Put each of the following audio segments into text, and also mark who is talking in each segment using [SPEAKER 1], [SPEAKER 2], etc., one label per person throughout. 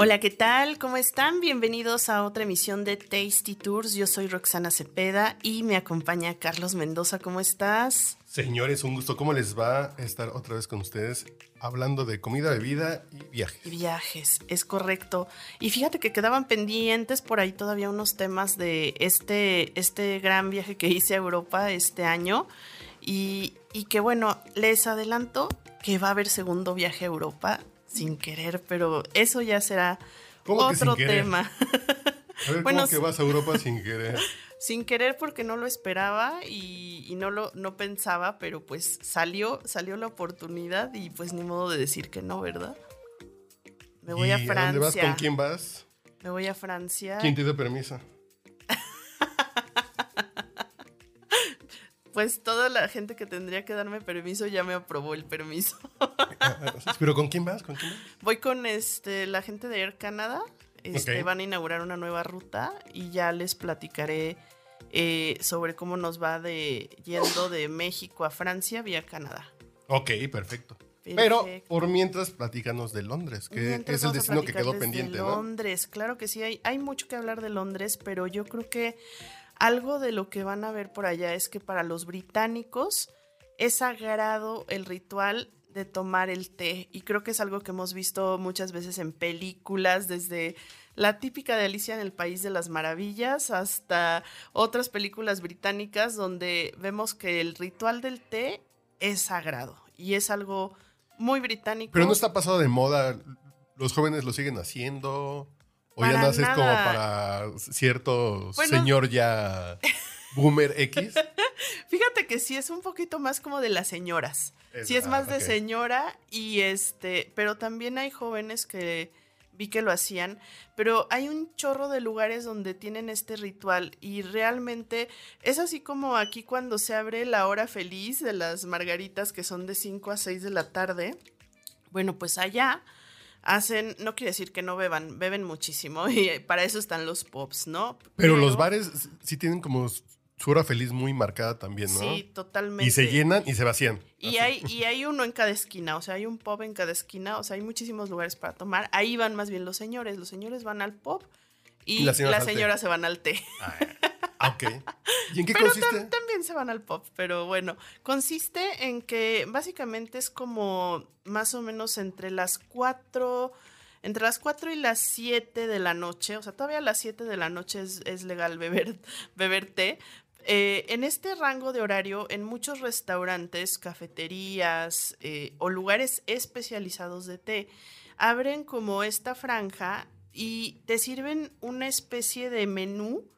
[SPEAKER 1] Hola, ¿qué tal? ¿Cómo están? Bienvenidos a otra emisión de Tasty Tours. Yo soy Roxana Cepeda y me acompaña Carlos Mendoza. ¿Cómo estás?
[SPEAKER 2] Señores, un gusto. ¿Cómo les va a estar otra vez con ustedes hablando de comida, bebida y viajes?
[SPEAKER 1] Y viajes, es correcto. Y fíjate que quedaban pendientes por ahí todavía unos temas de este, este gran viaje que hice a Europa este año. Y, y que bueno, les adelanto que va a haber segundo viaje a Europa sin querer, pero eso ya será otro tema.
[SPEAKER 2] A ver, bueno, ¿cómo que vas a Europa sin querer?
[SPEAKER 1] Sin querer porque no lo esperaba y, no lo no pensaba, pero pues salió, salió la oportunidad y pues ni modo de decir que no, ¿verdad? Me voy a Francia.
[SPEAKER 2] dónde vas? ¿Con quién vas?
[SPEAKER 1] Me voy a Francia.
[SPEAKER 2] ¿Quién te dio permiso?
[SPEAKER 1] Pues toda la gente que tendría que darme permiso ya me aprobó el permiso.
[SPEAKER 2] ¿Pero con quién vas? ¿Con quién
[SPEAKER 1] Voy con este, la gente de Air Canada. Este, Van a inaugurar una nueva ruta y ya les platicaré eh, sobre cómo nos va de yendo de México a Francia vía Canadá.
[SPEAKER 2] Ok, perfecto. Pero por mientras, platícanos de Londres, que es el destino que quedó pendiente.
[SPEAKER 1] Londres, claro que sí, hay, hay mucho que hablar de Londres, pero yo creo que algo de lo que van a ver por allá es que para los británicos es sagrado el ritual de tomar el té y creo que es algo que hemos visto muchas veces en películas desde la típica de Alicia en el País de las Maravillas hasta otras películas británicas donde vemos que el ritual del té es sagrado y es algo muy británico.
[SPEAKER 2] Pero no está pasado de moda, los jóvenes lo siguen haciendo. O ya naces como para cierto señor ya boomer X.
[SPEAKER 1] Fíjate que sí es un poquito más como de las señoras. sí es más de señora y este, pero también hay jóvenes que vi que lo hacían, pero hay un chorro de lugares donde tienen este ritual y realmente es así como aquí cuando se abre la hora feliz de las margaritas que son de 5 a 6 de la tarde. Bueno, pues allá hacen, no quiere decir que no beban, beben muchísimo y para eso están los pops, ¿no?
[SPEAKER 2] Pero, los bares sí tienen como su hora feliz muy marcada también, ¿no?
[SPEAKER 1] Sí, totalmente.
[SPEAKER 2] Y se llenan y se vacían.
[SPEAKER 1] Y hay, y hay uno en cada esquina, o sea, hay un pop en cada esquina, o sea, hay muchísimos lugares para tomar. Ahí van más bien los señores, los señores van al pop y, las señoras, se van al té.
[SPEAKER 2] Ah, ok. ¿Y en qué
[SPEAKER 1] pero
[SPEAKER 2] consiste?
[SPEAKER 1] también se van al pop, pero bueno, consiste en que básicamente es como más o menos entre las cuatro, entre las cuatro y las siete de la noche, o sea, todavía a las siete de la noche es, legal beber, beber té. Eh, en este rango de horario, en muchos restaurantes, cafeterías eh, o lugares especializados de té, abren como esta franja y te sirven una especie de menú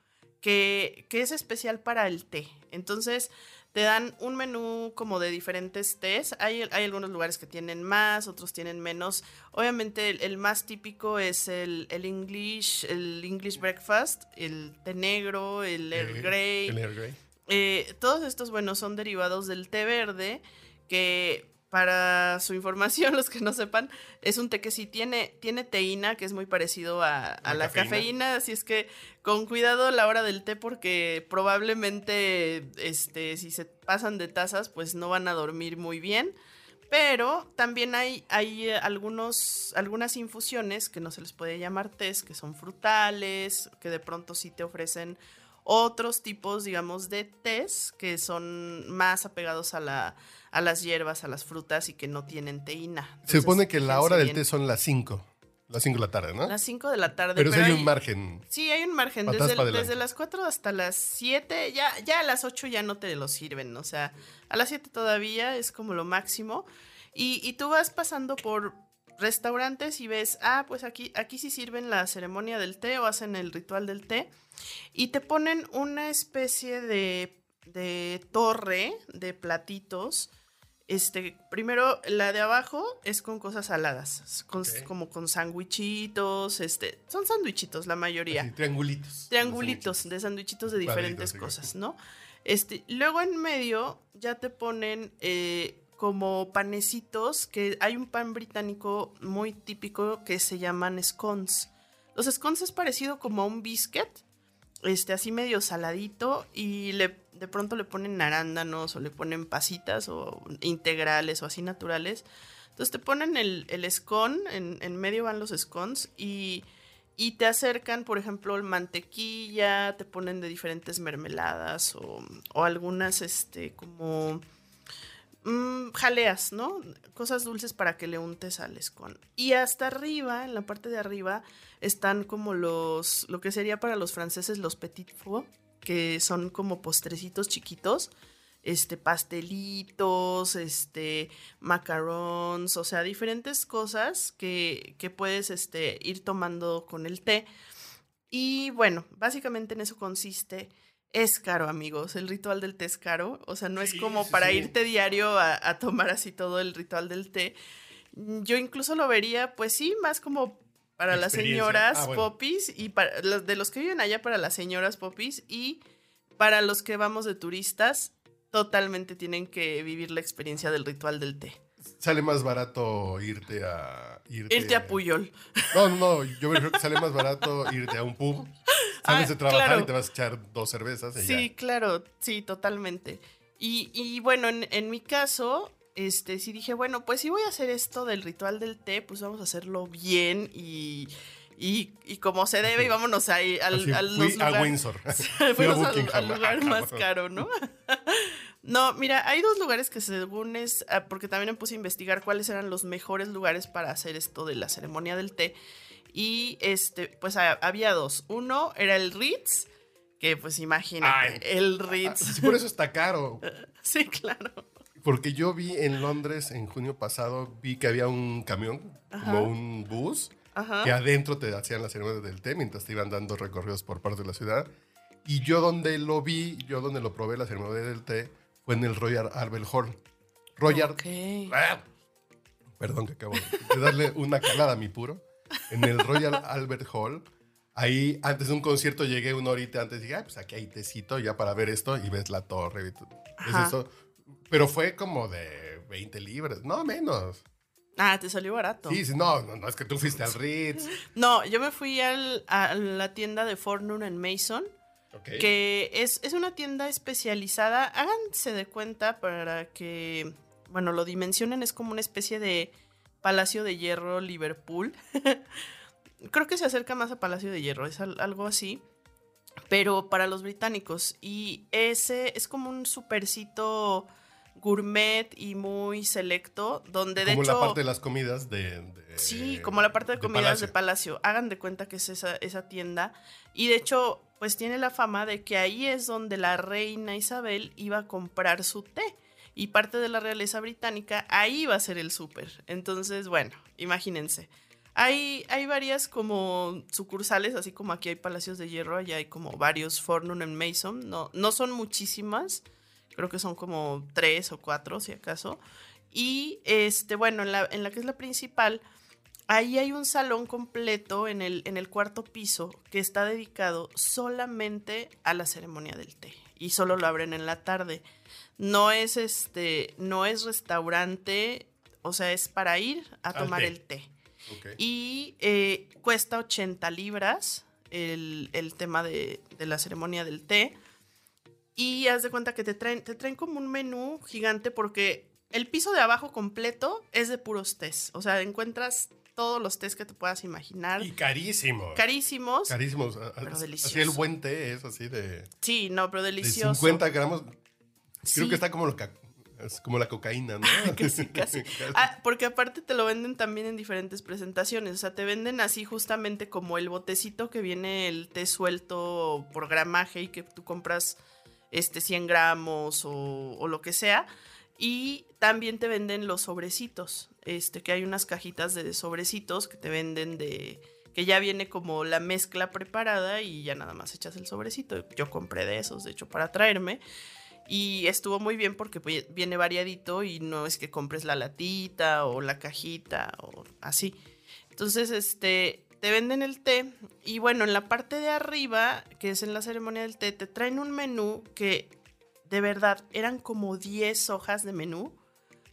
[SPEAKER 1] que, es especial para el té. Entonces, te dan un menú como de diferentes tés. Hay, hay, algunos lugares que tienen más, otros tienen menos. Obviamente el, más típico es el, el, English, el English breakfast, el té negro, el Earl Grey.
[SPEAKER 2] El Earl Grey.
[SPEAKER 1] Eh, todos estos, bueno, son derivados del té verde que para su información, los que no sepan, es un té que sí tiene, tiene teína, que es muy parecido a, la, cafeína. así es que con cuidado a la hora del té, porque probablemente este, si se pasan de tazas, pues no van a dormir muy bien. Pero también hay, hay algunos, algunas infusiones que no se les puede llamar tés, que son frutales, que de pronto sí te ofrecen otros tipos, digamos, de tés que son más apegados a la a las hierbas, a las frutas y que no tienen teína.
[SPEAKER 2] Se supone que la hora del té son las 5. Las 5 de la tarde, ¿no?
[SPEAKER 1] Las 5 de la tarde.
[SPEAKER 2] Pero, hay, un margen.
[SPEAKER 1] Sí, hay un margen. Desde, las 4 hasta las 7, ya, ya a las 8 ya no te lo sirven. O sea, a las 7 todavía es como lo máximo. Y, y, tú vas pasando por restaurantes y ves, ah, pues aquí, aquí sí sirven la ceremonia del té o hacen el ritual del té. Y te ponen una especie de, de torre de platitos Este, primero, la de abajo es con cosas saladas, como con sandwichitos, este, son sandwichitos la mayoría.
[SPEAKER 2] triangulitos.
[SPEAKER 1] Triangulitos de sandwichitos de diferentes cosas, ¿no? Este, luego en medio ya te ponen eh, como panecitos, que hay un pan británico muy típico que se llaman scones. Los scones es parecido como a un biscuit, este, así medio saladito y le, de pronto le ponen arándanos o le ponen pasitas o integrales o así naturales. Entonces te ponen el, el scone, en, en, medio van los scones y, y, te acercan, por ejemplo, mantequilla, te ponen de diferentes mermeladas o, o algunas, este, como mmm, jaleas, ¿no? Cosas dulces para que le untes al scone. Y hasta arriba, en la parte de arriba, están como los, lo que sería para los franceses los petit fours, que son como postrecitos chiquitos, este, pastelitos, este, macarons, o sea, diferentes cosas que, que puedes, este, ir tomando con el té. Y bueno, básicamente en eso consiste. Es caro, amigos. El ritual del té es caro. O sea, no es como para irte diario a, a, tomar así todo el ritual del té. Yo incluso lo vería, pues sí, más como para las señoras ah, popis y para los de los que viven allá para las señoras popis y para los que vamos de turistas totalmente tienen que vivir la experiencia del ritual del té.
[SPEAKER 2] Sale más barato irte a
[SPEAKER 1] irte, a Puyol.
[SPEAKER 2] No, no, yo creo que sale más barato irte a un pub. Sales de ah, trabajar y te vas a echar dos cervezas.
[SPEAKER 1] sí, claro, sí, totalmente. Y, y bueno, en, en mi caso, este, sí dije, bueno, pues si voy a hacer esto del ritual del té, pues vamos a hacerlo bien y, y, como se debe y vámonos ahí al,
[SPEAKER 2] al a Windsor.
[SPEAKER 1] Fuimos al, lugar más caro, ¿no? no, mira, hay dos lugares que según es, ah, porque también me puse a investigar cuáles eran los mejores lugares para hacer esto de la ceremonia del té. Y este, pues había dos. Uno era el Ritz, que pues imagínate, el Ritz.
[SPEAKER 2] por eso está caro.
[SPEAKER 1] sí, claro.
[SPEAKER 2] Porque yo vi en Londres en junio pasado, vi que había un camión, como un bus, que adentro te hacían la ceremonia del té mientras te iban dando recorridos por parte de la ciudad. Y yo donde lo vi, yo donde lo probé la ceremonia del té, fue en el Royal Albert Hall. Royal... Ah, perdón que acabo de darle una calada a mi puro. En el Royal Albert Hall, ahí antes de un concierto llegué una horita antes y dije, pues aquí hay tecito ya para ver esto y ves la torre. Es eso pero fue como de 20 libras, no menos.
[SPEAKER 1] Ah, te salió barato.
[SPEAKER 2] Sí, no, no, es que tú fuiste al Ritz.
[SPEAKER 1] No, yo me fui al, a la tienda de Fortnum en Mason. Que es, es, una tienda especializada. Háganse de cuenta para que, bueno, lo dimensionen. Es como una especie de Palacio de Hierro Liverpool. Creo que se acerca más a Palacio de Hierro, es algo así. Pero para los británicos. Y ese es como un supercito gourmet y muy selecto, donde de
[SPEAKER 2] como
[SPEAKER 1] hecho...
[SPEAKER 2] Como la parte de las comidas de...
[SPEAKER 1] sí, como la parte de, comidas de Palacio. Hagan de cuenta que es esa, esa tienda. Y de hecho, pues tiene la fama de que ahí es donde la reina Isabel iba a comprar su té. Y parte de la realeza británica, ahí va a ser el súper. Entonces, bueno, imagínense. Hay, hay varias como sucursales, así como aquí hay Palacios de Hierro, allá hay como varios Fornum en Mason. No, no son muchísimas, creo que son como tres o cuatro, si acaso. Y este, bueno, en la, en la que es la principal, ahí hay un salón completo en el, en el cuarto piso que está dedicado solamente a la ceremonia del té. Y solo lo abren en la tarde. No es este, no es restaurante, o sea, es para ir a tomar el té. Y eh, cuesta 80 libras el, el tema de, de la ceremonia del té. Y haz de cuenta que te traen, te traen como un menú gigante porque el piso de abajo completo es de puros tés. O sea, encuentras todos los tés que te puedas imaginar.
[SPEAKER 2] Y carísimos.
[SPEAKER 1] Carísimos.
[SPEAKER 2] Carísimos. Pero deliciosos. Así el buen té es así de.
[SPEAKER 1] Sí, no, pero delicioso. De
[SPEAKER 2] 50 gramos. Creo que está como lo es como la cocaína, ¿no?
[SPEAKER 1] casi, casi. Ah, porque aparte te lo venden también en diferentes presentaciones. O sea, te venden así justamente como el botecito que viene el té suelto por gramaje y que tú compras este, 100 gramos o, lo que sea. Y también te venden los sobrecitos, este, que hay unas cajitas de sobrecitos que te venden de, que ya viene como la mezcla preparada y ya nada más echas el sobrecito. Yo compré de esos, de hecho, para traerme. Y estuvo muy bien porque viene variadito y no es que compres la latita o la cajita o así. Entonces, este, te venden el té y bueno, en la parte de arriba, que es en la ceremonia del té, te traen un menú que de verdad eran como 10 hojas de menú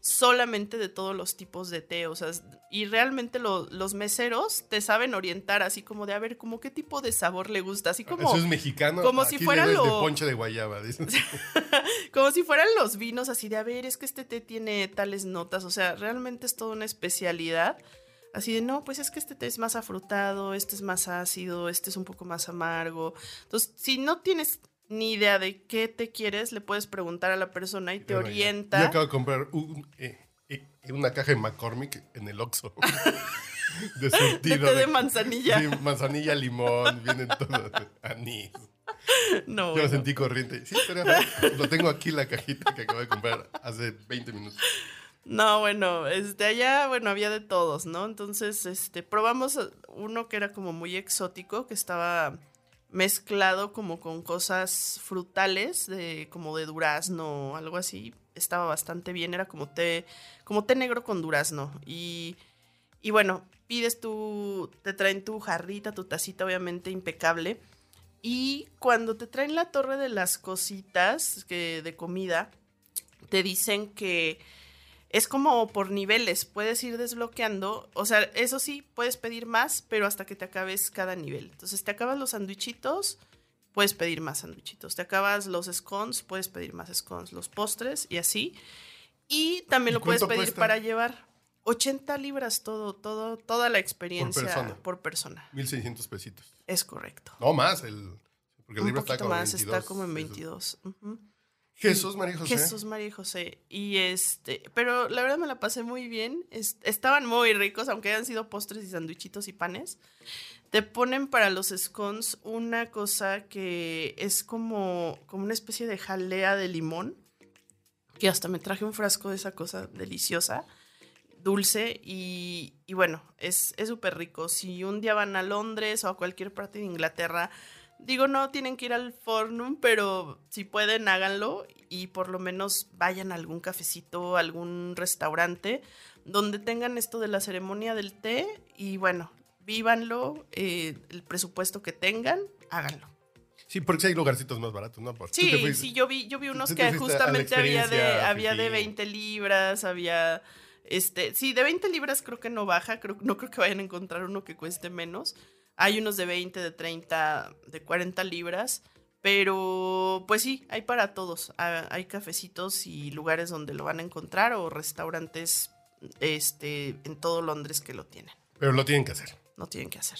[SPEAKER 1] solamente de todos los tipos de té, o sea, y realmente los meseros te saben orientar así como de a ver como qué tipo de sabor le gusta, así como
[SPEAKER 2] Eso es mexicano,
[SPEAKER 1] como si fuera lo
[SPEAKER 2] de ponche de guayaba,
[SPEAKER 1] como si fueran los vinos así de a ver, es que este té tiene tales notas, o sea, realmente es toda una especialidad. Así de, no, pues es que este té es más afrutado, este es más ácido, este es un poco más amargo. Entonces, si no tienes ni idea de qué te quieres, le puedes preguntar a la persona y te orienta.
[SPEAKER 2] Yo acabo de comprar eh, eh, una caja de McCormick en el Oxxo.
[SPEAKER 1] de surtido. De, de manzanilla.
[SPEAKER 2] Sí, manzanilla, limón, vienen todos. Anís. No. Yo me sentí corriente. Sí, pero lo tengo aquí la cajita que acabo de comprar hace 20 minutos.
[SPEAKER 1] No, bueno, este allá, bueno, había de todos, ¿no? Entonces, este, probamos uno que era como muy exótico, que estaba mezclado como con cosas frutales, de, como de durazno o algo así. Estaba bastante bien, era como té, como té negro con durazno. Y, y bueno, pides tu, te traen tu jarrita, tu tacita, obviamente impecable. Y cuando te traen la torre de las cositas que, de comida, te dicen que es como por niveles, puedes ir desbloqueando, o sea, eso sí, puedes pedir más, pero hasta que te acabes cada nivel. Entonces, te acabas los sandwichitos, puedes pedir más sandwichitos. Te acabas los scones, puedes pedir más scones, los postres y así. Y también lo puedes pedir para llevar. 80 libras todo, todo, toda la experiencia por persona. Por persona.
[SPEAKER 2] 1600 pesitos.
[SPEAKER 1] Es correcto.
[SPEAKER 2] No más, el, porque el
[SPEAKER 1] Un
[SPEAKER 2] libro está como
[SPEAKER 1] más, está como en 22.
[SPEAKER 2] Jesús María José.
[SPEAKER 1] Jesús María José. Y este, pero la verdad me la pasé muy bien. estaban muy ricos, aunque hayan sido postres y sandwichitos y panes. Te ponen para los scones una cosa que es como, como una especie de jalea de limón. Que hasta me traje un frasco de esa cosa deliciosa, dulce. Y, y bueno, es súper rico. Si un día van a Londres o a cualquier parte de Inglaterra Digo, no tienen que ir al Fornum, pero si pueden, háganlo y por lo menos vayan a algún cafecito, algún restaurante donde tengan esto de la ceremonia del té y bueno, vívanlo, eh, el presupuesto que tengan, háganlo.
[SPEAKER 2] Sí, porque hay lugarcitos más baratos, ¿no?
[SPEAKER 1] sí, sí, yo vi, yo vi unos que justamente había de, había de 20 libras, había, este, sí, de 20 libras creo que no baja, creo, no creo que vayan a encontrar uno que cueste menos. Hay unos de 20, de 30, de 40 libras. Pero pues sí, hay para todos. Ah, hay cafecitos y lugares donde lo van a encontrar o restaurantes este, en todo Londres que lo tienen.
[SPEAKER 2] Pero lo tienen que hacer.
[SPEAKER 1] No tienen que hacer.